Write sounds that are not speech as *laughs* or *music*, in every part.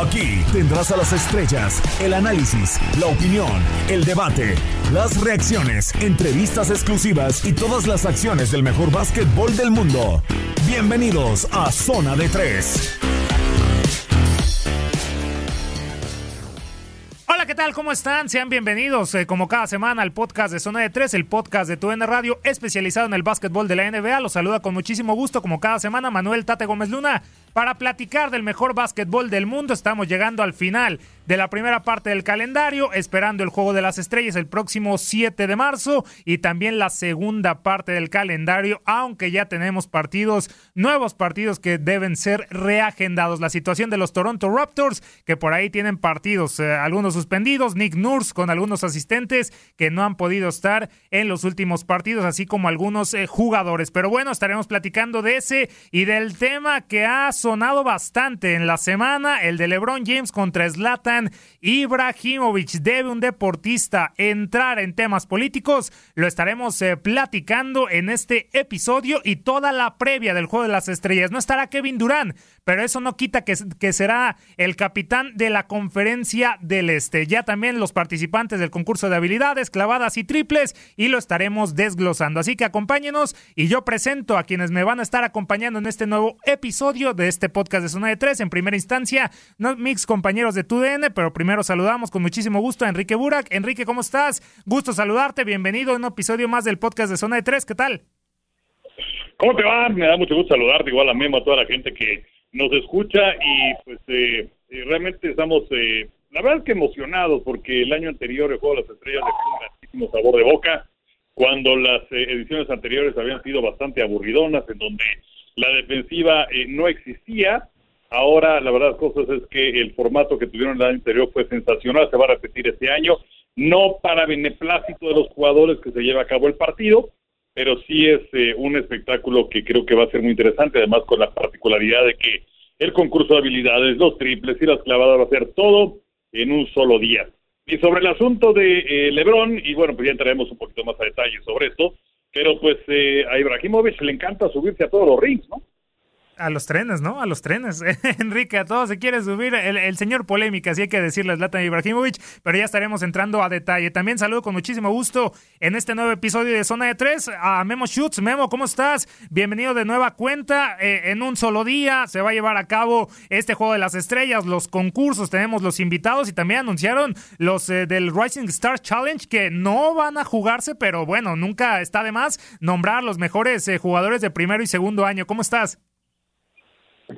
Aquí tendrás a las estrellas, el análisis, la opinión, el debate, las reacciones, entrevistas exclusivas y todas las acciones del mejor básquetbol del mundo. Bienvenidos a Zona de Tres. Hola, ¿qué tal? ¿Cómo están? Sean bienvenidos, eh, como cada semana, al podcast de Zona de Tres, el podcast de TUN Radio, especializado en el básquetbol de la NBA. Los saluda con muchísimo gusto, como cada semana, Manuel Tate Gómez Luna para platicar del mejor básquetbol del mundo. Estamos llegando al final de la primera parte del calendario, esperando el Juego de las Estrellas el próximo 7 de marzo y también la segunda parte del calendario, aunque ya tenemos partidos, nuevos partidos que deben ser reagendados. La situación de los Toronto Raptors, que por ahí tienen partidos, eh, algunos suspendidos, Nick Nurse con algunos asistentes que no han podido estar en los últimos partidos, así como algunos eh, jugadores. Pero bueno, estaremos platicando de ese y del tema que ha sonado bastante en la semana, el de LeBron James contra Zlatan Ibrahimovic. ¿Debe un deportista entrar en temas políticos? Lo estaremos eh, platicando en este episodio y toda la previa del Juego de las Estrellas. No estará Kevin Durán, pero eso no quita que, que será el capitán de la conferencia del Este. Ya también los participantes del concurso de habilidades, clavadas y triples y lo estaremos desglosando. Así que acompáñenos y yo presento a quienes me van a estar acompañando en este nuevo episodio de este podcast de Zona de Tres. En primera instancia, mis compañeros de TUDN, pero primero saludamos con muchísimo gusto a Enrique Burak. Enrique, ¿cómo estás? Gusto saludarte, bienvenido a un episodio más del podcast de Zona de Tres, ¿qué tal? ¿Cómo te va? Me da mucho gusto saludarte, igual a Memo, a toda la gente que nos escucha y pues eh, eh, realmente estamos, eh, la verdad es que emocionados porque el año anterior el Juego de las Estrellas dejó un grandísimo sabor de boca cuando las ediciones anteriores habían sido bastante aburridonas en donde la defensiva no existía Ahora, la verdad, cosas es que el formato que tuvieron el año anterior fue sensacional, se va a repetir este año, no para beneplácito de los jugadores que se lleva a cabo el partido, pero sí es eh, un espectáculo que creo que va a ser muy interesante, además con la particularidad de que el concurso de habilidades, los triples y las clavadas va a ser todo en un solo día. Y sobre el asunto de eh, Lebron, y bueno, pues ya entraremos un poquito más a detalle sobre esto, pero pues eh, a Ibrahimovic le encanta subirse a todos los rings, ¿no? A los trenes, ¿no? A los trenes. *laughs* Enrique, a todos se quiere subir el, señor polémica, así hay que decirle Zlatan Ibrahimovic, pero ya estaremos entrando a detalle. También saludo con muchísimo gusto en este nuevo episodio de Zona de Tres a Memo Schutz. Memo, ¿cómo estás? Bienvenido de nueva cuenta. Eh, en un solo día se va a llevar a cabo este Juego de las Estrellas, los concursos, tenemos los invitados y también anunciaron los eh, del Rising Star Challenge que no van a jugarse, pero bueno, nunca está de más nombrar los mejores eh, jugadores de primero y segundo año. ¿Cómo estás?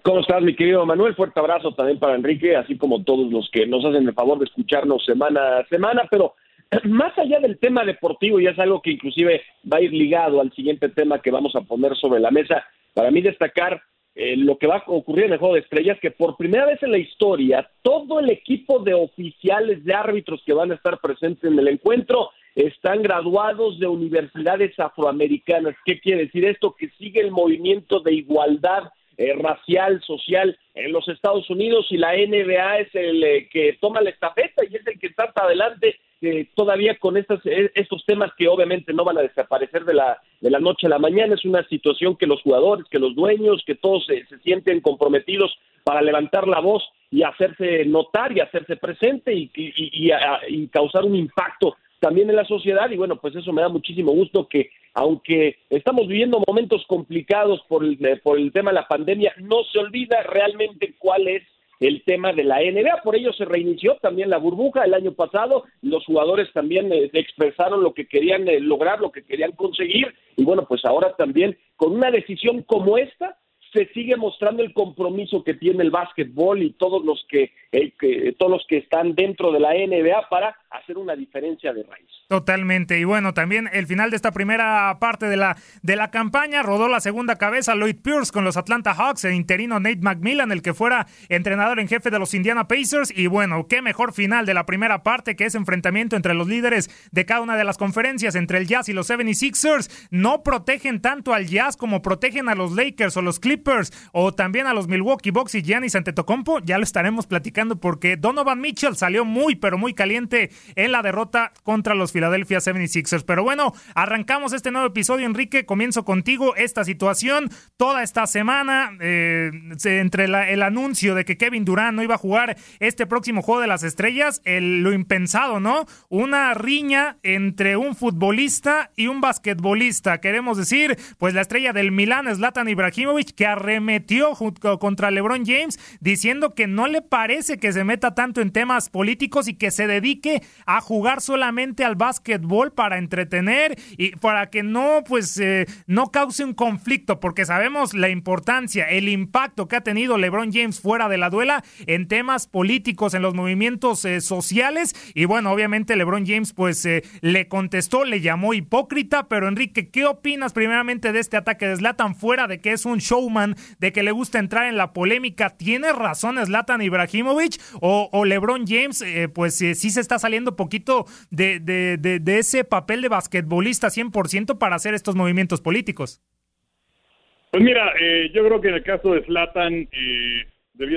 ¿Cómo estás, mi querido Manuel? Fuerte abrazo también para Enrique, así como todos los que nos hacen el favor de escucharnos semana a semana, pero *clears throat* más allá del tema deportivo, y es algo que inclusive va a ir ligado al siguiente tema que vamos a poner sobre la mesa, para mí destacar eh, lo que va a ocurrir en el Juego de Estrellas, que por primera vez en la historia, todo el equipo de oficiales, de árbitros que van a estar presentes en el encuentro, están graduados de universidades afroamericanas. ¿Qué quiere decir esto? Que sigue el movimiento de igualdad eh, racial, social en los Estados Unidos y la NBA es el eh, que toma la estafeta y es el que está adelante eh, todavía con estos, estos temas que obviamente no van a desaparecer de la, de la noche a la mañana. Es una situación que los jugadores, que los dueños, que todos se, sienten comprometidos para levantar la voz y hacerse notar y hacerse presente y, y causar un impacto también en la sociedad y bueno, pues eso me da muchísimo gusto que aunque estamos viviendo momentos complicados por el, eh, por el tema de la pandemia, no se olvida realmente cuál es el tema de la NBA. Por ello se reinició también la burbuja el año pasado. Los jugadores también eh, expresaron lo que querían eh, lograr, lo que querían conseguir. Y bueno, pues ahora también con una decisión como esta, se sigue mostrando el compromiso que tiene el básquetbol y todos los que, que, todos los que están dentro de la NBA para hacer una diferencia de raíz. Totalmente. Y bueno, también el final de esta primera parte de la, de la campaña rodó la segunda cabeza Lloyd Pierce con los Atlanta Hawks, el interino Nate McMillan, el que fuera entrenador en jefe de los Indiana Pacers. Y bueno, qué mejor final de la primera parte que ese enfrentamiento entre los líderes de cada una de las conferencias, entre el Jazz y los 76ers. No protegen tanto al Jazz como protegen a los Lakers o los Clippers o también a los Milwaukee Bucks y Giannis Antetokounmpo. Ya lo estaremos platicando porque Donovan Mitchell salió muy pero muy caliente en la derrota contra los Philadelphia 76ers. Pero bueno, arrancamos este nuevo episodio, Enrique. Comienzo contigo esta situación. Toda esta semana, eh, entre el anuncio de que Kevin Durant no iba a jugar este próximo juego de las estrellas, el, lo impensado, ¿no? Una riña entre un futbolista y un basquetbolista. Queremos decir, pues la estrella del Milán, Zlatan Ibrahimovic, que arremetió contra LeBron James diciendo que no le parece que se meta tanto en temas políticos y que se dedique a jugar solamente al básquetbol para entretener y para que no, pues, eh, no cause un conflicto, porque sabemos la importancia, el impacto que ha tenido LeBron James fuera de la duela en temas políticos, en los movimientos eh, sociales. Y bueno, obviamente LeBron James, pues, eh, le contestó, le llamó hipócrita, pero Enrique, ¿qué opinas primeramente de este ataque de Zlatan fuera de que es un showman, de que le gusta entrar en la polémica? ¿Tiene razón Zlatan Ibrahimovic o, o LeBron James, pues, sí se está saliendo poquito de, de, de, ese papel de basquetbolista 100% para hacer estos movimientos políticos? Pues mira, eh, yo creo que en el caso de Slatan eh,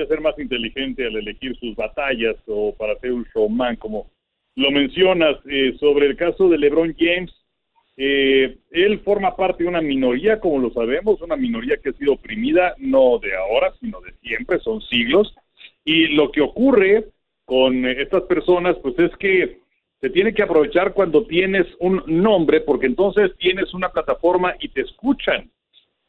ser más inteligente al elegir sus batallas o para ser un showman, como lo mencionas. Eh, sobre el caso de LeBron James, eh, él forma parte de una minoría, como lo sabemos, una minoría que ha sido oprimida no de ahora, sino de siempre, son siglos. Y lo que ocurre con estas personas, pues es que se tiene que aprovechar cuando tienes un nombre, porque entonces tienes una plataforma y te escuchan.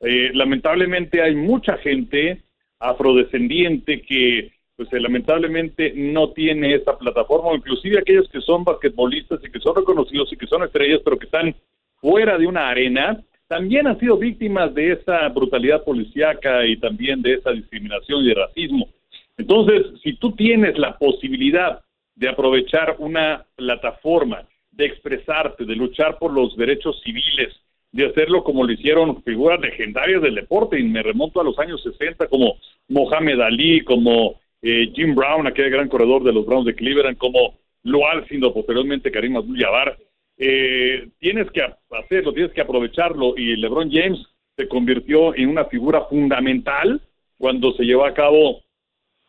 Eh, lamentablemente hay mucha gente afrodescendiente que pues eh, lamentablemente no tiene esa plataforma, inclusive aquellos que son basquetbolistas y que son reconocidos y que son estrellas, pero que están fuera de una arena, también han sido víctimas de esa brutalidad policíaca y también de esa discriminación y de racismo. Entonces, si tú tienes la posibilidad de aprovechar una plataforma, de expresarte, de luchar por los derechos civiles, de hacerlo como lo hicieron figuras legendarias del deporte, y me remonto a los años 60 como Mohamed Ali, como eh, Jim Brown, aquel gran corredor de los Browns de Cleveland, como Lual, siendo posteriormente Karim Abdul-Jabbar, eh, tienes que hacerlo, tienes que aprovecharlo, y LeBron James se convirtió en una figura fundamental cuando se llevó a cabo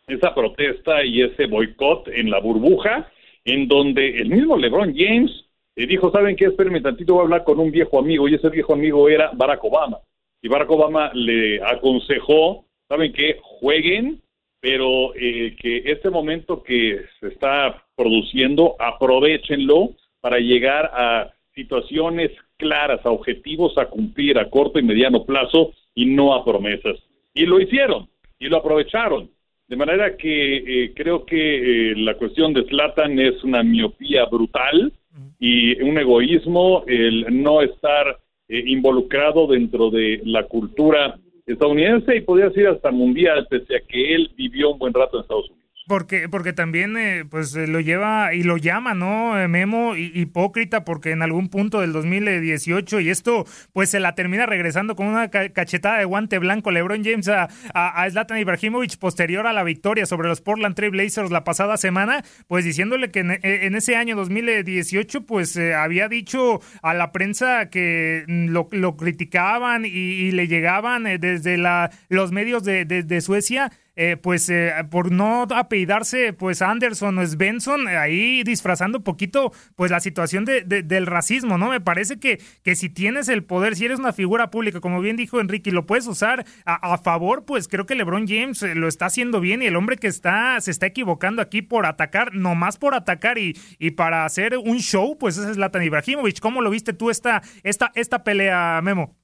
esa protesta y ese boicot en la burbuja, en donde el mismo LeBron James eh, dijo, ¿saben qué? Espérenme tantito, voy a hablar con un viejo amigo, y ese viejo amigo era Barack Obama. Y Barack Obama le aconsejó, ¿saben qué? Jueguen, pero eh, que este momento que se está produciendo, aprovechenlo para llegar a situaciones claras, a objetivos a cumplir a corto y mediano plazo y no a promesas. Y lo hicieron, y lo aprovecharon. De manera que eh, creo que eh, la cuestión de Slatan es una miopía brutal y un egoísmo el no estar eh, involucrado dentro de la cultura estadounidense y podría decir hasta mundial, pese a que él vivió un buen rato en Estados Unidos. Porque, porque también eh, pues eh, lo lleva y lo llama, ¿no? Eh, Memo hipócrita porque en algún punto del 2018 y esto pues se la termina regresando con una cachetada de guante blanco LeBron James a, a, Zlatan Ibrahimovic posterior a la victoria sobre los Portland Trail Blazers la pasada semana, pues diciéndole que en, ese año 2018 pues había dicho a la prensa que lo, lo criticaban y, le llegaban desde la, los medios de, de Suecia eh, pues eh, por no apellidarse pues Anderson o Svensson, ahí disfrazando un poquito pues la situación de, del racismo, ¿no? Me parece que, que si tienes el poder, si eres una figura pública, como bien dijo Enrique, y lo puedes usar a, favor, pues creo que LeBron James eh, lo está haciendo bien y el hombre que está se está equivocando aquí por atacar, nomás por atacar y, y para hacer un show, pues ese es Latan Ibrahimovic. ¿Cómo lo viste tú esta, esta, esta pelea, Memo?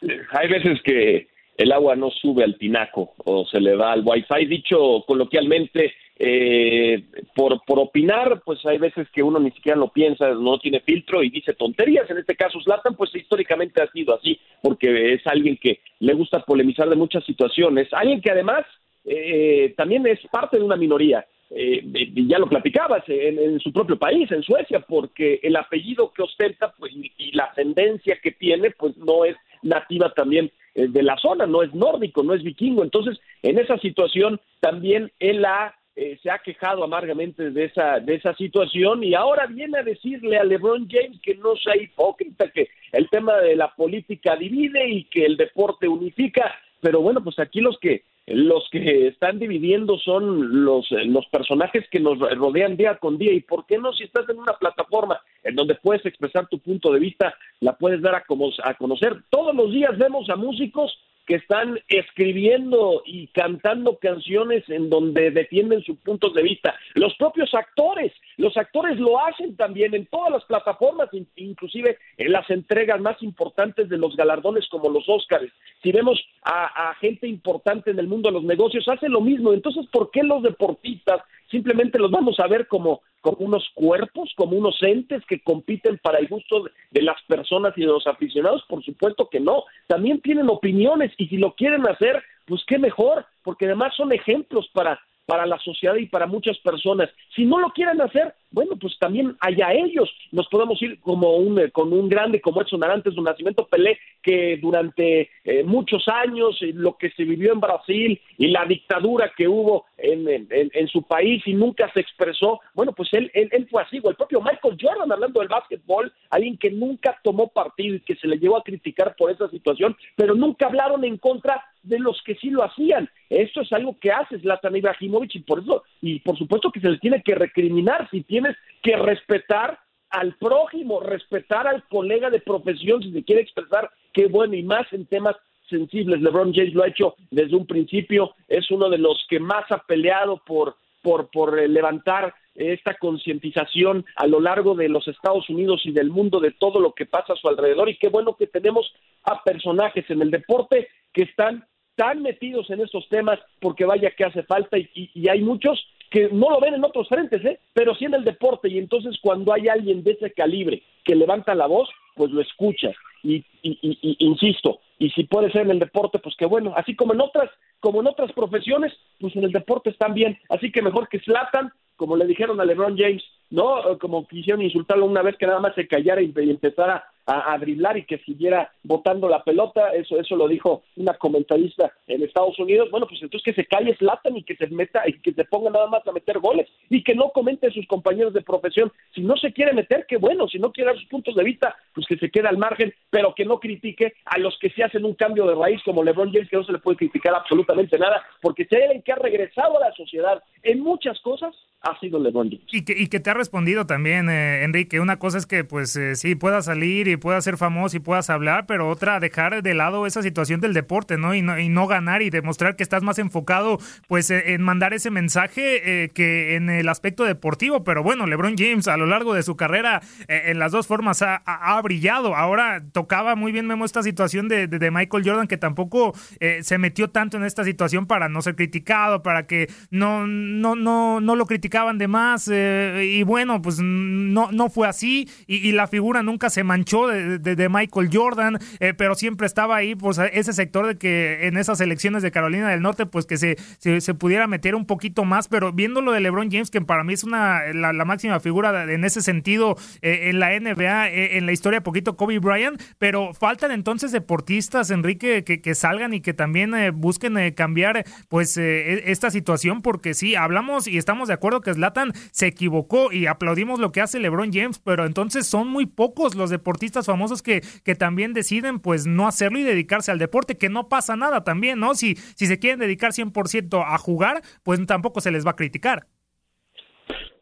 Hay veces que el agua no sube al tinaco o se le va al wifi. Dicho coloquialmente, eh, por, por opinar, pues hay veces que uno ni siquiera lo piensa, no tiene filtro y dice tonterías. En este caso, Zlatan, pues históricamente ha sido así, porque es alguien que le gusta polemizar de muchas situaciones, alguien que además eh, también es parte de una minoría. Eh, ya lo platicabas, en, su propio país, en Suecia, porque el apellido que ostenta pues, y la ascendencia que tiene, pues no es nativa también eh, de la zona, no es nórdico, no es vikingo. Entonces, en esa situación también él ha eh, se ha quejado amargamente de esa, de esa situación y ahora viene a decirle a LeBron James que no sea hipócrita, que el tema de la política divide y que el deporte unifica. Pero bueno, pues aquí los que los que están dividiendo son los, los personajes que nos rodean día con día. ¿Y por qué no? Si estás en una plataforma en donde puedes expresar tu punto de vista, la puedes dar a, a conocer. Todos los días vemos a músicos que están escribiendo y cantando canciones en donde defienden sus puntos de vista. Los propios actores, los actores lo hacen también en todas las plataformas, inclusive en las entregas más importantes de los galardones como los Óscares. Si vemos a, a gente importante en el mundo de los negocios, hace lo mismo. Entonces, ¿por qué los deportistas simplemente los vamos a ver como, como unos cuerpos, como unos entes que compiten para el gusto de las personas y de los aficionados, por supuesto que no, también tienen opiniones y si lo quieren hacer, pues qué mejor, porque además son ejemplos para para la sociedad y para muchas personas. Si no lo quieren hacer, bueno, pues también allá ellos. Nos podemos ir como un, eh, con un grande como Edson Arantes, un nacimiento Pelé, que durante eh, muchos años, eh, lo que se vivió en Brasil y la dictadura que hubo en, en, su país y nunca se expresó, bueno, pues él, él, él fue así. O el propio Michael Jordan, hablando del básquetbol, alguien que nunca tomó partido y que se le llevó a criticar por esa situación, pero nunca hablaron en contra de los que sí lo hacían. Esto es algo que hace Zlatan Ibrahimovic y por eso, y por supuesto que se le tiene que recriminar si tienes que respetar al prójimo, respetar al colega de profesión si se quiere expresar, qué bueno, y más en temas sensibles. LeBron James lo ha hecho desde un principio, es uno de los que más ha peleado por, por, por eh, levantar esta concientización a lo largo de los Estados Unidos y del mundo de todo lo que pasa a su alrededor y qué bueno que tenemos a personajes en el deporte que están tan metidos en estos temas porque vaya que hace falta y, hay muchos que no lo ven en otros frentes, ¿eh? pero sí en el deporte. Y entonces cuando hay alguien de ese calibre que levanta la voz, pues lo escuchas y, y, insisto, y si puede ser en el deporte, pues qué bueno, así como en otras, como en otras profesiones, pues en el deporte están bien, así que mejor que Slatan, como le dijeron a LeBron James, no, como quisieron insultarlo una vez que nada más se callara y empezara a, a, driblar y que siguiera botando la pelota, eso eso lo dijo una comentarista en Estados Unidos, bueno, pues entonces que se calle Slatan y que se meta y que se ponga nada más a meter goles y que no comente a sus compañeros de profesión, si no se quiere meter, qué bueno, si no quiere dar sus puntos de vista, pues que se quede al margen, pero que no critique a los que se hacen un cambio de raíz como LeBron James, que no se le puede criticar absolutamente nada, porque si hay alguien que ha regresado a la sociedad en muchas cosas, ha sido LeBron James. Y que, y que te ha respondido también, eh, Enrique, una cosa es que pues eh, sí, pueda salir y pueda ser famoso y puedas hablar, pero otra, dejar de lado esa situación del deporte, ¿no? Y no, y no ganar y demostrar que estás más enfocado, pues, e, en mandar ese mensaje eh, que en el aspecto deportivo. Pero bueno, LeBron James a lo largo de su carrera, eh, en las dos formas, ha, brillado. Ahora tocaba muy bien, Memo, esta situación de, de, Michael Jordan, que tampoco eh, se metió tanto en esta situación para no ser criticado, para que no, no, no, no lo criticaban de más. y bueno, pues no, no fue así. Y, la figura nunca se manchó de, Michael Jordan, eh, pero siempre estaba ahí, pues ese sector de que en esas elecciones de Carolina del Norte, pues que se, se, pudiera meter un poquito más, pero viendo lo de LeBron James, que para mí es una la, máxima figura en ese sentido eh, en la NBA, eh, en la historia poquito Kobe Bryant, pero faltan entonces deportistas, Enrique, que, que salgan y que también busquen cambiar pues e, esta situación, porque sí, hablamos y estamos de acuerdo que Zlatan se equivocó y aplaudimos lo que hace LeBron James, pero entonces son muy pocos los deportistas famosos que, que también deciden pues no hacerlo y dedicarse al deporte, que no pasa nada también, ¿no? Si, si se quieren dedicar 100% a jugar, pues tampoco se les va a criticar.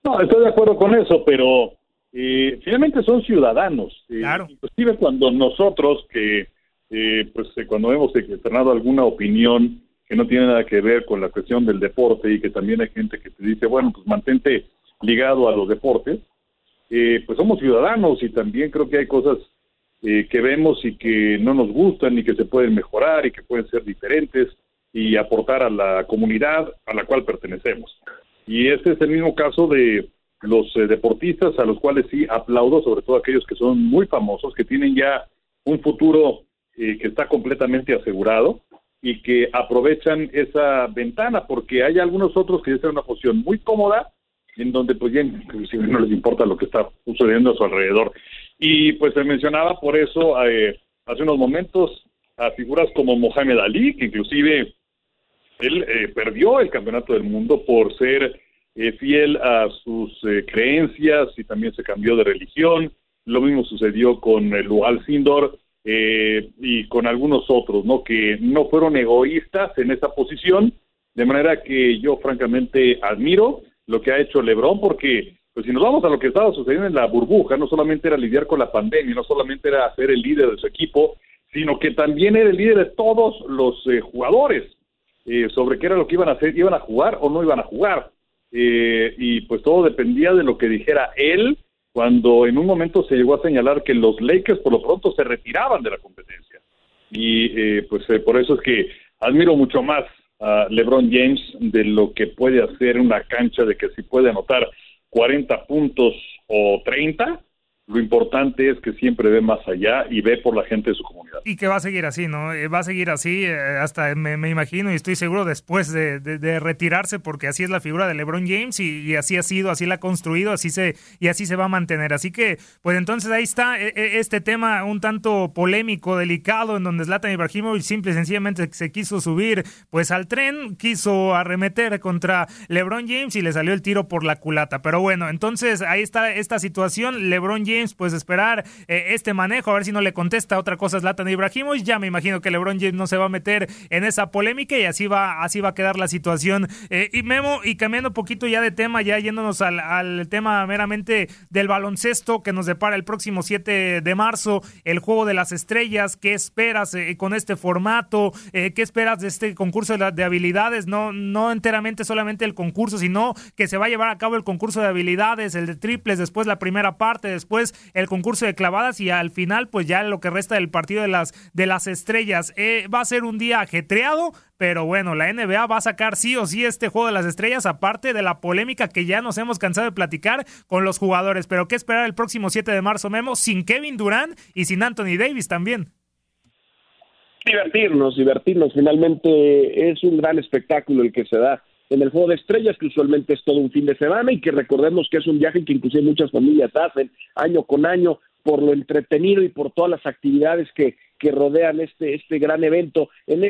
No, estoy de acuerdo con eso, pero eh, finalmente son ciudadanos. Eh, claro. Inclusive cuando nosotros que, eh, pues cuando hemos externado alguna opinión que no tiene nada que ver con la cuestión del deporte y que también hay gente que te dice, bueno, pues mantente ligado a los deportes, pues somos ciudadanos y también creo que hay cosas eh, que vemos y que no nos gustan y que se pueden mejorar y que pueden ser diferentes y aportar a la comunidad a la cual pertenecemos. Y este es el mismo caso de los eh, deportistas a los cuales sí aplaudo, sobre todo aquellos que son muy famosos, que tienen ya un futuro eh, que está completamente asegurado y que aprovechan esa ventana, porque hay algunos otros que están en una posición muy cómoda, en donde pues ya inclusive no les importa lo que está sucediendo a su alrededor. Y pues se mencionaba por eso eh, hace unos momentos a figuras como Mohamed Ali, que inclusive él eh, perdió el campeonato del mundo por ser eh, fiel a sus creencias y también se cambió de religión. Lo mismo sucedió con Lual Sindor y con algunos otros, ¿no? Que no fueron egoístas en esa posición, de manera que yo francamente admiro lo que ha hecho LeBron, porque pues si nos vamos a lo que estaba sucediendo en la burbuja, no solamente era lidiar con la pandemia, no solamente era ser el líder de su equipo, sino que también era el líder de todos los eh, jugadores eh, sobre qué era lo que iban a hacer, iban a jugar o no iban a jugar. Eh, y pues todo dependía de lo que dijera él cuando en un momento se llegó a señalar que los Lakers por lo pronto se retiraban de la competencia. Y pues por eso es que admiro mucho más a LeBron James de lo que puede hacer una cancha, de que si puede anotar 40 puntos o 30, lo importante es que siempre ve más allá y ve por la gente de su comunidad. Y que va a seguir así, ¿no? Eh, va a seguir así eh, hasta, me, imagino y estoy seguro, después de, retirarse, porque así es la figura de LeBron James y, así ha sido, así la ha construido, así se, y así se va a mantener. Así que, pues entonces ahí está e, e, este tema un tanto polémico, delicado, en donde Zlatan Ibrahimovic simple y sencillamente se quiso subir pues al tren, quiso arremeter contra LeBron James y le salió el tiro por la culata. Pero bueno, entonces ahí está esta situación, LeBron James pues esperar eh, este manejo, a ver si no le contesta otra cosa Zlatan Ibrahimovic. Ya me imagino que LeBron James no se va a meter en esa polémica y así va, así va a quedar la situación. Eh, y Memo, y cambiando un poquito ya de tema, ya yéndonos al, tema meramente del baloncesto que nos depara el próximo 7 de marzo, el juego de las estrellas, ¿qué esperas eh, con este formato? ¿Qué esperas de este concurso de, de habilidades? No, no enteramente solamente el concurso, sino que se va a llevar a cabo el concurso de habilidades, el de triples, después la primera parte, después el concurso de clavadas y al final pues ya lo que resta del partido de las, de las estrellas. Eh, va a ser un día ajetreado, pero bueno, la NBA va a sacar sí o sí este juego de las estrellas, aparte de la polémica que ya nos hemos cansado de platicar con los jugadores. Pero ¿qué esperar el próximo 7 de marzo, Memo? Sin Kevin Durant y sin Anthony Davis también. Divertirnos, divertirnos. Finalmente es un gran espectáculo el que se da en el juego de estrellas, que usualmente es todo un fin de semana y que recordemos que es un viaje que inclusive muchas familias hacen año con año por lo entretenido y por todas las actividades que, que rodean este, este gran evento. En,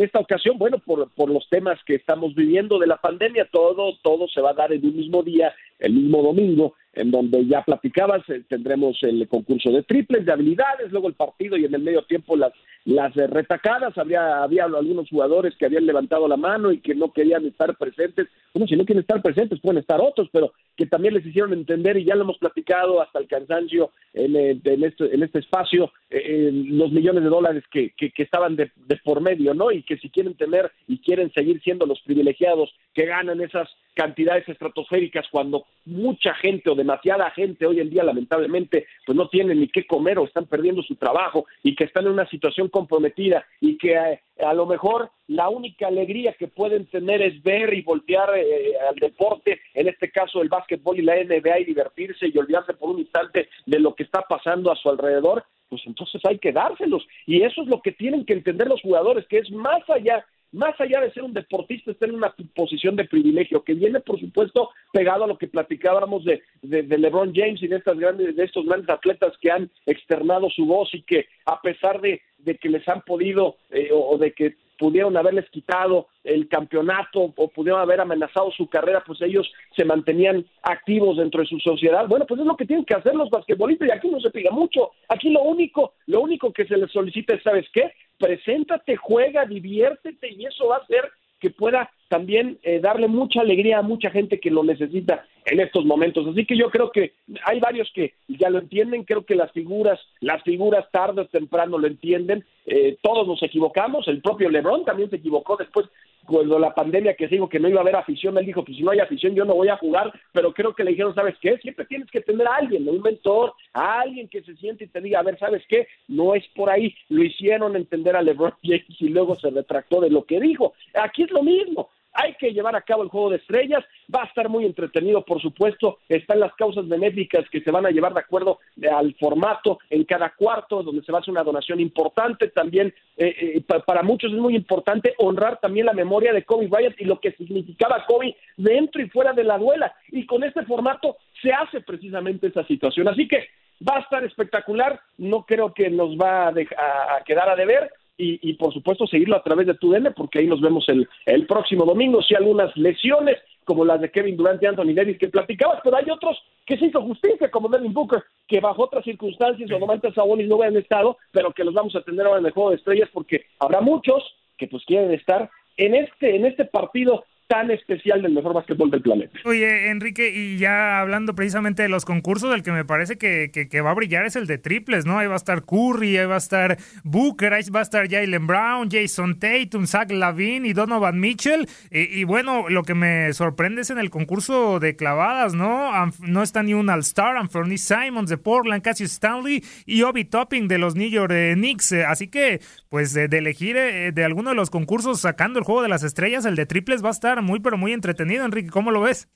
esta ocasión, bueno, por, por los temas que estamos viviendo de la pandemia, todo, todo se va a dar en un mismo día, el mismo domingo, en donde ya platicabas, eh, tendremos el concurso de triples, de habilidades, luego el partido y en el medio tiempo las, las eh, retacadas. Había, había algunos jugadores que habían levantado la mano y que no querían estar presentes. Bueno, si no quieren estar presentes, pueden estar otros, pero que también les hicieron entender, y ya lo hemos platicado hasta el cansancio en, eh, en, este, en este espacio, los millones de dólares que, que, estaban de, de por medio, ¿no? Y que si quieren tener y quieren seguir siendo los privilegiados que ganan esas cantidades estratosféricas cuando mucha gente o demasiada gente hoy en día lamentablemente pues no tienen ni qué comer o están perdiendo su trabajo y que están en una situación comprometida y que eh, a lo mejor la única alegría que pueden tener es ver y voltear eh, al deporte, en este caso el básquetbol y la NBA y divertirse y olvidarse por un instante de lo que está pasando a su alrededor, pues entonces hay que dárselos. Y eso es lo que tienen que entender los jugadores, que es más allá más allá de ser un deportista, está en una posición de privilegio, que viene, por supuesto, pegado a lo que platicábamos de, de, LeBron James y de, estas grandes, de estos grandes atletas que han externado su voz y que, a pesar de, de que les han podido eh, o, de que pudieron haberles quitado el campeonato o pudieron haber amenazado su carrera, pues ellos se mantenían activos dentro de su sociedad. Bueno, pues es lo que tienen que hacer los basquetbolistas y aquí no se pide mucho. Aquí lo único, lo único que se les solicita es, ¿sabes qué? Preséntate, juega, diviértete y eso va a hacer que pueda también eh, darle mucha alegría a mucha gente que lo necesita en estos momentos. Así que yo creo que hay varios que ya lo entienden, creo que las figuras, las figuras tarde o temprano lo entienden, eh, todos nos equivocamos, el propio Lebron también se equivocó después cuando la pandemia que se dijo que no iba a haber afición, él dijo, pues si no hay afición yo no voy a jugar, pero creo que le dijeron, ¿sabes qué? Siempre tienes que tener a alguien, un mentor, a alguien que se siente y te diga, a ver, ¿sabes qué? No es por ahí, lo hicieron entender a LeBron *laughs* James y luego se retractó de lo que dijo. Aquí es lo mismo, hay que llevar a cabo el juego de estrellas. Va a estar muy entretenido, por supuesto. Están las causas benéficas que se van a llevar de acuerdo al formato en cada cuarto, donde se va a hacer una donación importante. También eh, eh, para muchos es muy importante honrar también la memoria de Kobe Bryant y lo que significaba Kobe dentro y fuera de la duela. Y con este formato se hace precisamente esa situación. Así que va a estar espectacular. No creo que nos va a, a quedar a deber y, por supuesto seguirlo a través de TUDN porque ahí nos vemos el, el próximo domingo. Si algunas lesiones como las de Kevin Durant y Anthony Davis que platicabas, pero hay otros que se hizo justicia, como Devin Booker, que bajo otras circunstancias o Domantas Sabonis no hubieran estado, pero que los vamos a tener ahora en el juego de estrellas porque habrá muchos que pues quieren estar en este en este partido tan especial del mejor básquetbol del planeta. Oye, Enrique, y ya hablando precisamente de los concursos, el que me parece que, que, va a brillar es el de triples, ¿no? Ahí va a estar Curry, ahí va a estar Booker, ahí va a estar Jalen Brown, Jason Tatum, Zach Lavin y Donovan Mitchell. Y, bueno, lo que me sorprende es en el concurso de clavadas, ¿no? No está ni un All-Star, Anthony Simons de Portland, Cassius Stanley y Obi Topping de los New York eh, Knicks. Así que, pues, de, de elegir eh, de alguno de los concursos sacando el juego de las estrellas, el de triples va a estar muy, pero muy entretenido, Enrique. ¿Cómo lo ves?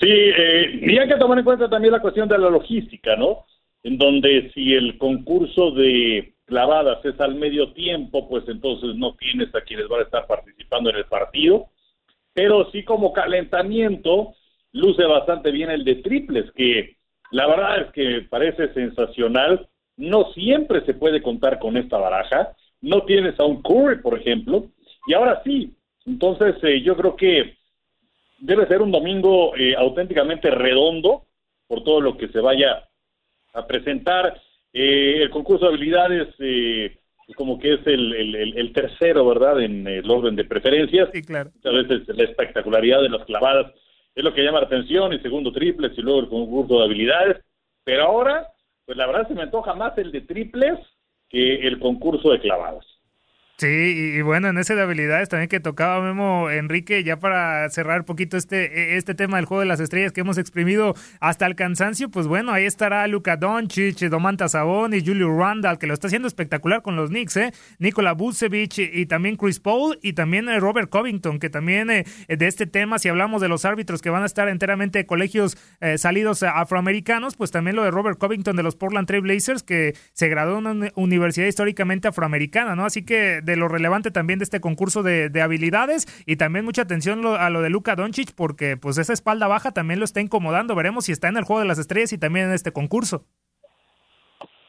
Sí, eh, hay que tomar en cuenta también la cuestión de la logística, ¿no? En donde si el concurso de clavadas es al medio tiempo, pues entonces no tienes a quienes van a estar participando en el partido. Pero sí como calentamiento, luce bastante bien el de triples, que la verdad es que parece sensacional. No siempre se puede contar con esta baraja. No tienes a un Curry, por ejemplo. Y ahora sí, entonces, eh, yo creo que debe ser un domingo eh, auténticamente redondo por todo lo que se vaya a presentar. Eh, el concurso de habilidades, como que es el, tercero, ¿verdad?, en el orden de preferencias. Sí, claro. Muchas veces la espectacularidad de las clavadas es lo que llama la atención, y segundo triples, y luego el concurso de habilidades. Pero ahora, pues la verdad se me antoja más el de triples que el concurso de clavadas. Sí, y, bueno, en ese de habilidades también que tocaba Memo Enrique, ya para cerrar un poquito este, este tema del juego de las estrellas que hemos exprimido hasta el cansancio, pues bueno, ahí estará Luka Doncic, Domantas Sabonis, Julio Randall, que lo está haciendo espectacular con los Knicks, ¿eh? Nikola Vucevic y también Chris Paul y también eh, Robert Covington, que también eh, de este tema, si hablamos de los árbitros que van a estar enteramente de colegios eh, salidos afroamericanos, pues también lo de Robert Covington de los Portland Trail Blazers, que se graduó en una universidad históricamente afroamericana, ¿no? Así que de lo relevante también de este concurso de, habilidades y también mucha atención a lo de Luka Doncic porque pues esa espalda baja también lo está incomodando. Veremos si está en el juego de las estrellas y también en este concurso.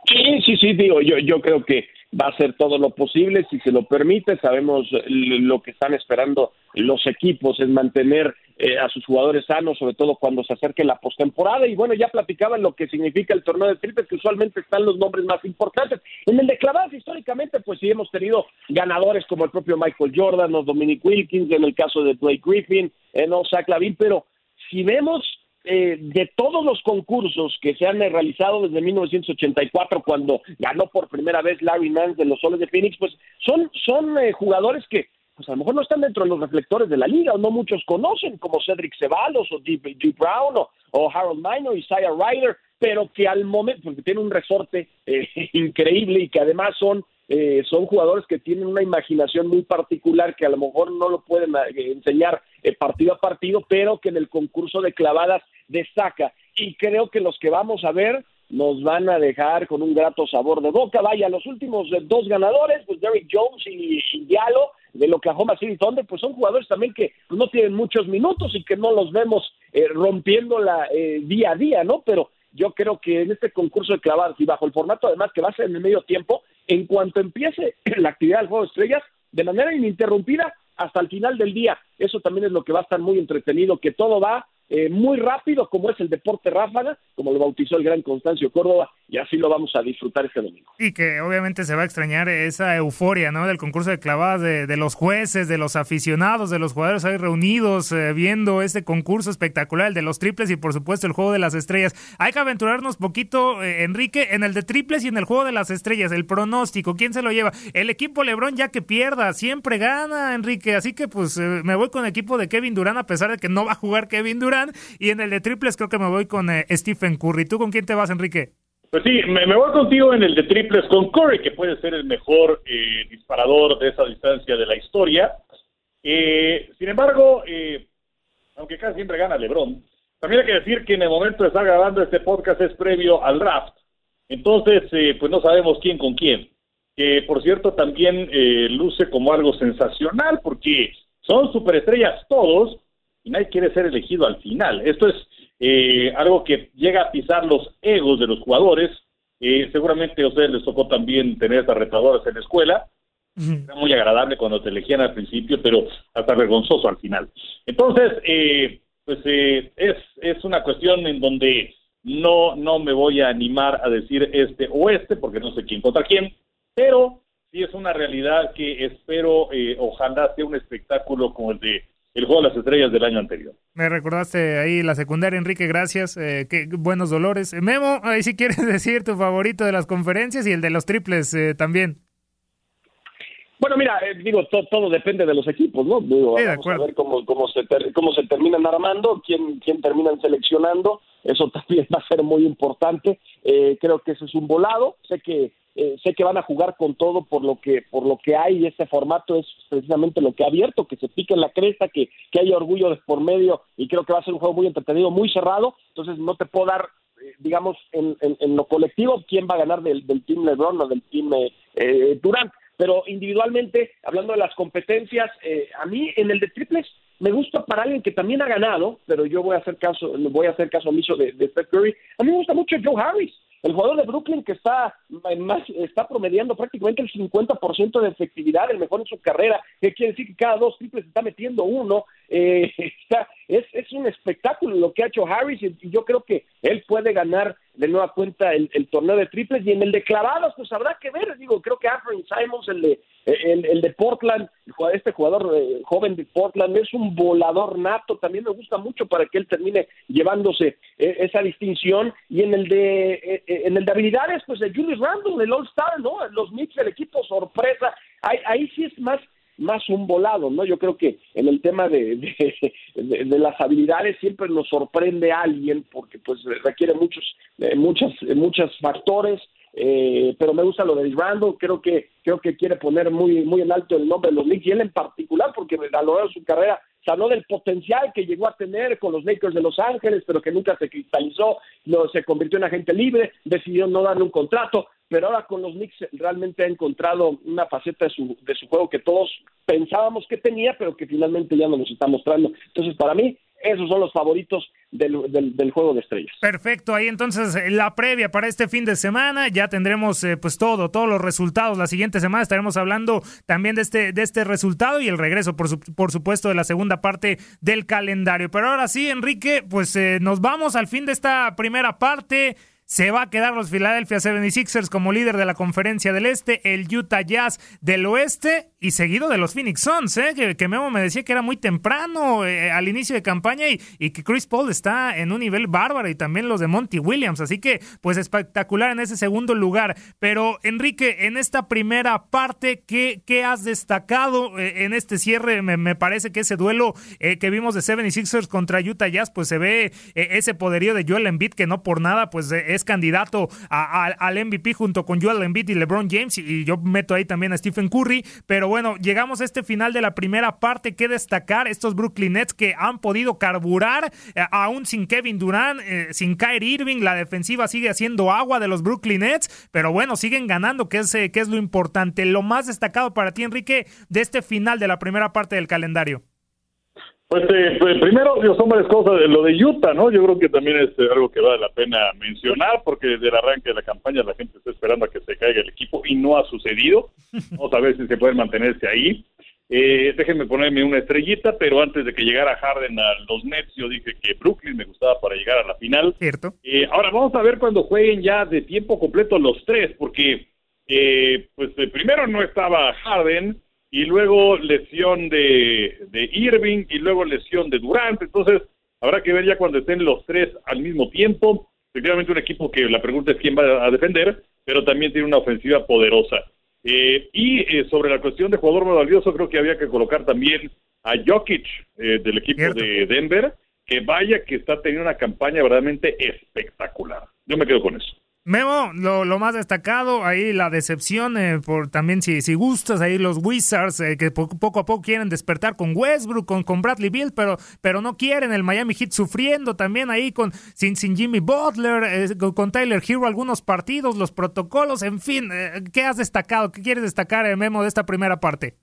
Sí, sí, sí, digo, yo, yo creo que va a hacer todo lo posible, si se lo permite, sabemos lo que están esperando los equipos es mantener eh, a sus jugadores sanos, sobre todo cuando se acerque la postemporada. Y bueno, ya platicaban lo que significa el torneo de triples, que usualmente están los nombres más importantes. En el de clavadas, históricamente, pues sí hemos tenido ganadores como el propio Michael Jordan o Dominic Wilkins, en el caso de Blake Griffin, en Zach Lavin, pero si vemos eh, de todos los concursos que se han realizado desde 1984, cuando ganó por primera vez Larry Nance de los Soles de Phoenix, pues son, son eh, jugadores que pues a lo mejor no están dentro de los reflectores de la liga o no muchos conocen, como Cedric Ceballos o Deep, Brown o, Harold Minor, Isaiah Ryder, pero que al momento, porque tiene un resorte eh, *laughs* increíble y que además son eh, son jugadores que tienen una imaginación muy particular que a lo mejor no lo pueden eh, enseñar partido a partido, pero que en el concurso de clavadas destaca. Y creo que los que vamos a ver nos van a dejar con un grato sabor de boca. Vaya, los últimos dos ganadores, pues Derrick Jones y, Diallo, de Oklahoma City Thunder, pues son jugadores también que no tienen muchos minutos y que no los vemos eh, rompiéndola eh, día a día, ¿no? Pero yo creo que en este concurso de clavadas y bajo el formato además que va a ser en el medio tiempo, en cuanto empiece *clears throat* la actividad del juego de estrellas, de manera ininterrumpida hasta el final del día. Eso también es lo que va a estar muy entretenido, que todo va eh, muy rápido, como es el deporte ráfaga, como lo bautizó el gran Constancio Córdoba, y así lo vamos a disfrutar este domingo. Y que obviamente se va a extrañar esa euforia, ¿no? Del concurso de clavadas de, los jueces, de los aficionados, de los jugadores ahí reunidos, eh, viendo este concurso espectacular, el de los triples y por supuesto el juego de las estrellas. Hay que aventurarnos poquito, eh, Enrique, en el de triples y en el juego de las estrellas, el pronóstico, ¿quién se lo lleva? El equipo Lebron ya que pierda, siempre gana, Enrique, así que pues me voy con el equipo de Kevin Durán a pesar de que no va a jugar Kevin Durán y en el de triples creo que me voy con Stephen Curry. ¿Tú con quién te vas, Enrique? Pues sí, me, voy contigo en el de triples con Curry, que puede ser el mejor eh, disparador de esa distancia de la historia. Eh, sin embargo, eh, aunque casi siempre gana LeBron, también hay que decir que en el momento de estar grabando este podcast es previo al draft. Entonces, eh, pues no sabemos quién con quién. Que por cierto también eh, luce como algo sensacional porque son superestrellas todos y nadie quiere ser elegido al final. Esto es eh, algo que llega a pisar los egos de los jugadores. Eh, seguramente a ustedes les tocó también tener estas retadoras en la escuela. Era muy agradable cuando te elegían al principio, pero hasta vergonzoso al final. Entonces, eh, pues eh, es, es una cuestión en donde no, no me voy a animar a decir este o este, porque no sé quién contra quién, pero sí es una realidad que espero, eh, ojalá sea un espectáculo como el de el Juego de las Estrellas del año anterior. Me recordaste ahí la secundaria, Enrique, gracias. Eh, qué buenos dolores. Memo, ahí sí quieres *laughs* decir tu favorito de las conferencias y el de los triples eh, también. Bueno, mira, eh, digo, to- todo depende de los equipos, ¿no? Digo, Sí, de vamos a acuerdo. ver cómo, cómo, se ter- cómo se terminan armando, quién, quién terminan seleccionando. Eso *laughs* también va a ser muy importante. Eh, creo que ese es un volado. Sé que eh, sé que van a jugar con todo por lo que por lo que hay. Este formato es precisamente lo que ha abierto, que se pique en la cresta, que, que haya orgullo de por medio y creo que va a ser un juego muy entretenido, muy cerrado. Entonces no te puedo dar eh, digamos, en, en, lo colectivo, quién va a ganar del, del team LeBron o del team eh, eh, Durant. Pero individualmente, hablando de las competencias, eh, a mí en el de triples me gusta para alguien que también ha ganado, pero yo voy a hacer caso, voy a hacer caso omiso de, de Steph Curry. A mí me gusta mucho Joe Harris, el jugador de Brooklyn que está más, está promediando prácticamente el 50% de efectividad, el mejor en su carrera, que quiere decir que cada dos triples está metiendo uno. Eh, *laughs* está, es, es un espectáculo lo que ha hecho Harris y, yo creo que él puede ganar de nueva cuenta el, el torneo de triples y en el de clavados pues habrá que ver, digo, creo que Anthony Simons, el de, el, el de Portland, este jugador eh, joven de Portland es un volador nato, también me gusta mucho para que él termine llevándose eh, esa distinción. Y en el de eh, eh, en el de habilidades pues el Julius Randle, el All Star, ¿no? Los Knicks, el equipo sorpresa, ahí, ahí sí es más más un volado, ¿no? Yo creo que en el tema de, de, de- de las habilidades siempre nos sorprende alguien porque pues requiere muchos, eh, muchas, muchos factores, eh, pero me gusta lo de Randall, creo que, creo que quiere poner muy, muy en alto el nombre de los Knicks y él en particular porque a lo largo de su carrera se habló del potencial que llegó a tener con los Lakers de Los Ángeles, pero que nunca se cristalizó, no, se convirtió en agente libre, decidió no darle un contrato, pero ahora con los Knicks realmente ha encontrado una faceta de su, de su juego que todos pensábamos que tenía, pero que finalmente ya no nos está mostrando. Entonces, para mí, esos son los favoritos del, del, juego de estrellas. Perfecto, ahí entonces eh, la previa para este fin de semana, ya tendremos eh, pues todo, todos los resultados. La siguiente semana estaremos hablando también de este, de este resultado y el regreso, por, por supuesto, de la segunda parte del calendario. Pero ahora sí, Enrique, pues eh, nos vamos al fin de esta primera parte. Se va a quedar los Philadelphia 76ers como líder de la conferencia del este, el Utah Jazz del oeste y seguido de los Phoenix Suns, ¿eh? que, que Memo me decía que era muy temprano eh, al inicio de campaña y, y que Chris Paul está en un nivel bárbaro y también los de Monty Williams, así que pues espectacular en ese segundo lugar. Pero Enrique, en esta primera parte, ¿qué, qué has destacado eh, en este cierre? Me, me parece que ese duelo eh, que vimos de 76ers contra Utah Jazz, pues se ve ese poderío de Joel Embiid que no por nada pues es candidato al MVP junto con Joel Embiid y LeBron James y, y yo meto ahí también a Stephen Curry, pero bueno, llegamos a este final de la primera parte, que destacar estos Brooklyn Nets que han podido carburar eh, aún sin Kevin Durant, eh, sin Kyrie Irving, la defensiva sigue haciendo agua de los Brooklyn Nets, pero bueno, siguen ganando, que es, eh, que es lo importante. Lo más destacado para ti, Enrique, de este final de la primera parte del calendario. Pues, eh, pues, primero, son varias cosas. Lo de Utah, ¿no? Yo creo que también es eh, algo que vale la pena mencionar, porque desde el arranque de la campaña la gente está esperando a que se caiga el equipo y no ha sucedido. Vamos a ver si se pueden mantenerse ahí. Eh, déjenme ponerme una estrellita, pero antes de que llegara Harden a los Nets, yo dije que Brooklyn me gustaba para llegar a la final. ¿Cierto? Eh, ahora vamos a ver cuando jueguen ya de tiempo completo los tres, porque eh, pues eh, primero no estaba Harden y luego lesión de, de Irving y luego lesión de Durant, entonces habrá que ver ya cuando estén los tres al mismo tiempo. Efectivamente un equipo que la pregunta es quién va a defender, pero también tiene una ofensiva poderosa. Eh, y eh, sobre la cuestión de jugador más valioso, creo que había que colocar también a Jokic eh, del equipo Cierto. de Denver, que vaya que está teniendo una campaña verdaderamente espectacular. Yo me quedo con eso. Memo, lo, lo, más destacado, ahí la decepción, eh, por también si, si gustas, ahí los Wizards eh, que poco, a poco quieren despertar con Westbrook, con, con Bradley Bill, pero, pero no quieren, el Miami Heat sufriendo también ahí con sin, sin Jimmy Butler, eh, con, Tyler Hero algunos partidos, los protocolos, en fin, ¿qué has destacado? ¿Qué quieres destacar, Memo, de esta primera parte?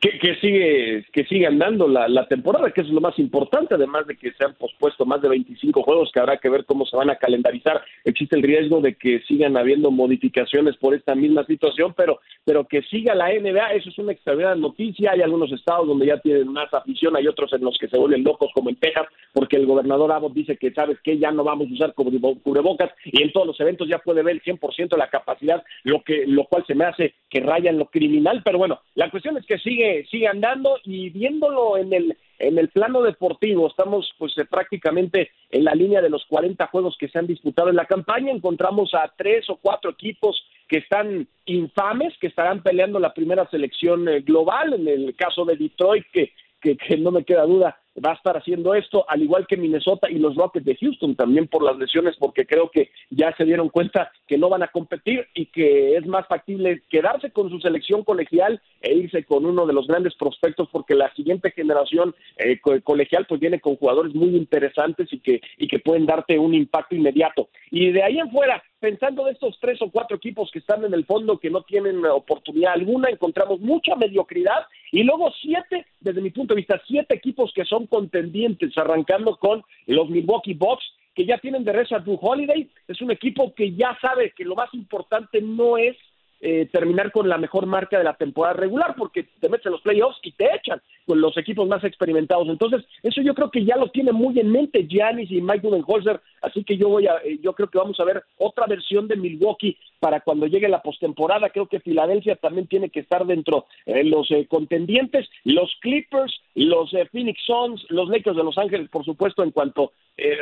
Que, sigue que sigue andando la, la, temporada, que es lo más importante, además de que se han pospuesto más de 25 juegos, que habrá que ver cómo se van a calendarizar. Existe el riesgo de que sigan habiendo modificaciones por esta misma situación, pero, pero que siga la NBA, eso es una extraordinaria noticia. Hay algunos estados donde ya tienen más afición, hay otros en los que se vuelven locos, como en Texas, porque el gobernador Abbott dice que, ¿sabes que Ya no vamos a usar cubrebocas y en todos los eventos ya puede ver el 100% de la capacidad, lo, que, lo cual se me hace que raya en lo criminal, pero bueno, la cuestión es que sigue sigue, andando y viéndolo en el en el plano deportivo, estamos pues eh, prácticamente en la línea de los 40 juegos que se han disputado en la campaña, encontramos a tres o cuatro equipos que están infames, que estarán peleando la primera selección eh, global, en el caso de Detroit, que, que, que no me queda duda, va a estar haciendo esto, al igual que Minnesota y los Rockets de Houston, también por las lesiones, porque creo que ya se dieron cuenta que no van a competir y que es más factible quedarse con su selección colegial e irse con uno de los grandes prospectos, porque la siguiente generación eh, colegial pues viene con jugadores muy interesantes y que, y que pueden darte un impacto inmediato. Y de ahí en fuera, pensando de estos tres o cuatro equipos que están en el fondo, que no tienen oportunidad alguna, encontramos mucha mediocridad y luego siete, desde mi punto de vista, siete equipos que son contendientes, arrancando con los Milwaukee Bucks, que ya tienen de rezo a Drew Holiday. Es un equipo que ya sabe que lo más importante no es eh, terminar con la mejor marca de la temporada regular, porque te metes en los playoffs y te echan con los equipos más experimentados. Entonces, eso yo creo que ya lo tiene muy en mente Giannis y Mike Budenholzer, así que yo voy a, eh, yo creo que vamos a ver otra versión de Milwaukee para cuando llegue la postemporada. Creo que Filadelfia también tiene que estar dentro de los eh, contendientes, los Clippers, los Phoenix Suns, los Lakers de Los Ángeles, por supuesto, en cuanto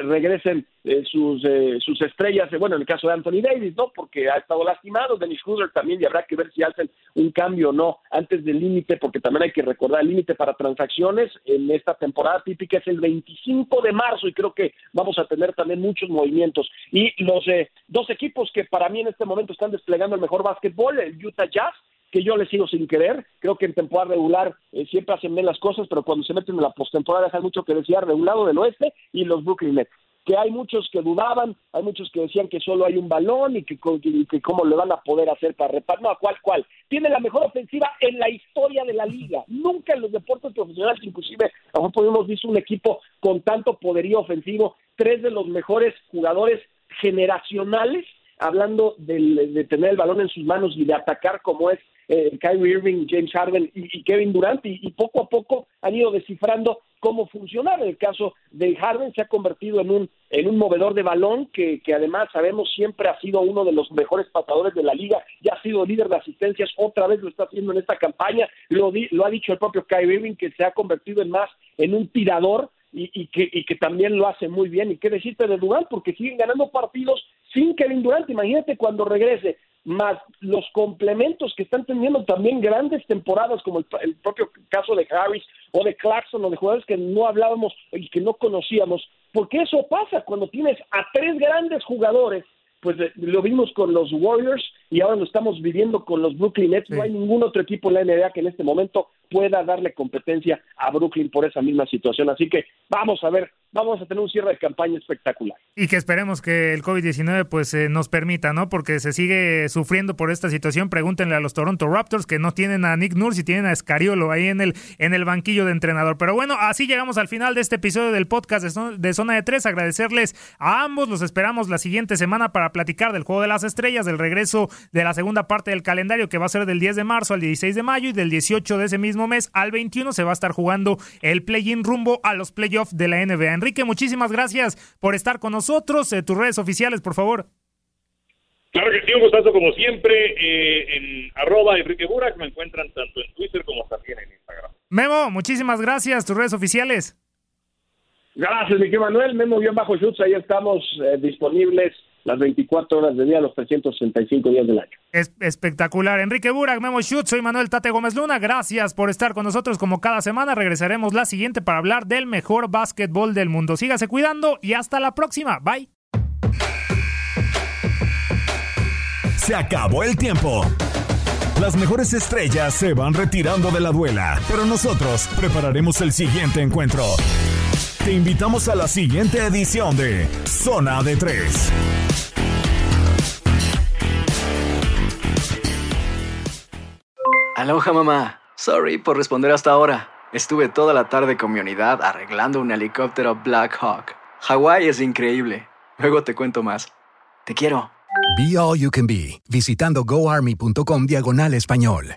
regresen sus sus estrellas, bueno, en el caso de Anthony Davis, ¿no? Porque ha estado lastimado, Dennis Schroeder también y habrá que ver si hacen un cambio o no antes del límite, porque también hay que recordar el límite para transacciones en esta temporada típica es el 25 de marzo y creo que vamos a tener también muchos movimientos. Y los eh, dos equipos que para mí en este momento están desplegando el mejor básquetbol, el Utah Jazz que yo les sigo sin querer. Creo que en temporada regular eh, siempre hacen bien las cosas, pero cuando se meten en la postemporada dejan mucho que desear de un lado del oeste y los Brooklyn Nets que hay muchos que dudaban, hay muchos que decían que solo hay un balón y que, que, cómo le van a poder hacer para reparar. No, ¿cuál, cuál? Tiene la mejor ofensiva en la historia de la liga. Nunca en los deportes profesionales, inclusive, a lo mejor hemos visto un equipo con tanto poderío ofensivo, tres de los mejores jugadores generacionales, hablando de tener el balón en sus manos y de atacar como es eh, Kyrie Irving, James Harden y, Kevin Durant, y, poco a poco han ido descifrando cómo funcionar. En el caso de Harden se ha convertido en un, en un movedor de balón que, que además sabemos siempre ha sido uno de los mejores pasadores de la liga, ya ha sido líder de asistencias, otra vez lo está haciendo en esta campaña, lo, lo ha dicho el propio Kyrie Irving que se ha convertido en más en un tirador y, y, que, y que también lo hace muy bien. ¿Y qué decirte de Durant? Porque siguen ganando partidos sin Kevin Durant. Imagínate cuando regrese más los complementos que están teniendo también grandes temporadas, como el, propio caso de Harris o de Clarkson o de jugadores que no hablábamos y que no conocíamos, porque eso pasa cuando tienes a tres grandes jugadores, pues eh, lo vimos con los Warriors y ahora lo estamos viviendo con los Brooklyn Nets, no hay ningún otro equipo en la NBA que en este momento pueda darle competencia a Brooklyn por esa misma situación, así que vamos a ver vamos a tener un cierre de campaña espectacular. Y que esperemos que el COVID-19 pues eh, nos permita, ¿no? Porque se sigue sufriendo por esta situación. Pregúntenle a los Toronto Raptors que no tienen a Nick Nurse y tienen a Escariolo ahí en el, en el banquillo de entrenador. Pero bueno, así llegamos al final de este episodio del podcast de, Zona de Tres. Agradecerles a ambos. Los esperamos la siguiente semana para platicar del Juego de las Estrellas, del regreso de la segunda parte del calendario que va a ser del 10 de marzo al 16 de mayo y del 18 de ese mismo mes al 21 se va a estar jugando el play-in rumbo a los playoffs de la NBA. Enrique, muchísimas gracias por estar con nosotros. Eh, tus redes oficiales, por favor. Claro que sí, un gustazo como siempre. Eh, en arroba Enrique Burak me encuentran tanto en Twitter como también en Instagram. Memo, muchísimas gracias. Tus redes oficiales. Gracias, Miguel Manuel. Memo-Schutz, ahí estamos eh, disponibles las 24 horas del día, los 365 días del año. Es espectacular. Enrique Burak, Memo Schutz, soy Manuel Tate Gómez Luna. Gracias por estar con nosotros como cada semana. Regresaremos la siguiente para hablar del mejor básquetbol del mundo. Sígase cuidando y hasta la próxima. Bye. Se acabó el tiempo. Las mejores estrellas se van retirando de la duela, pero nosotros prepararemos el siguiente encuentro. Te invitamos a la siguiente edición de Zona de Tres. Aloha mamá. Sorry por responder hasta ahora. Estuve toda la tarde con mi unidad arreglando un helicóptero Black Hawk. Hawái es increíble. Luego te cuento más. Te quiero. Be All You Can Be, visitando goarmy.com diagonal español.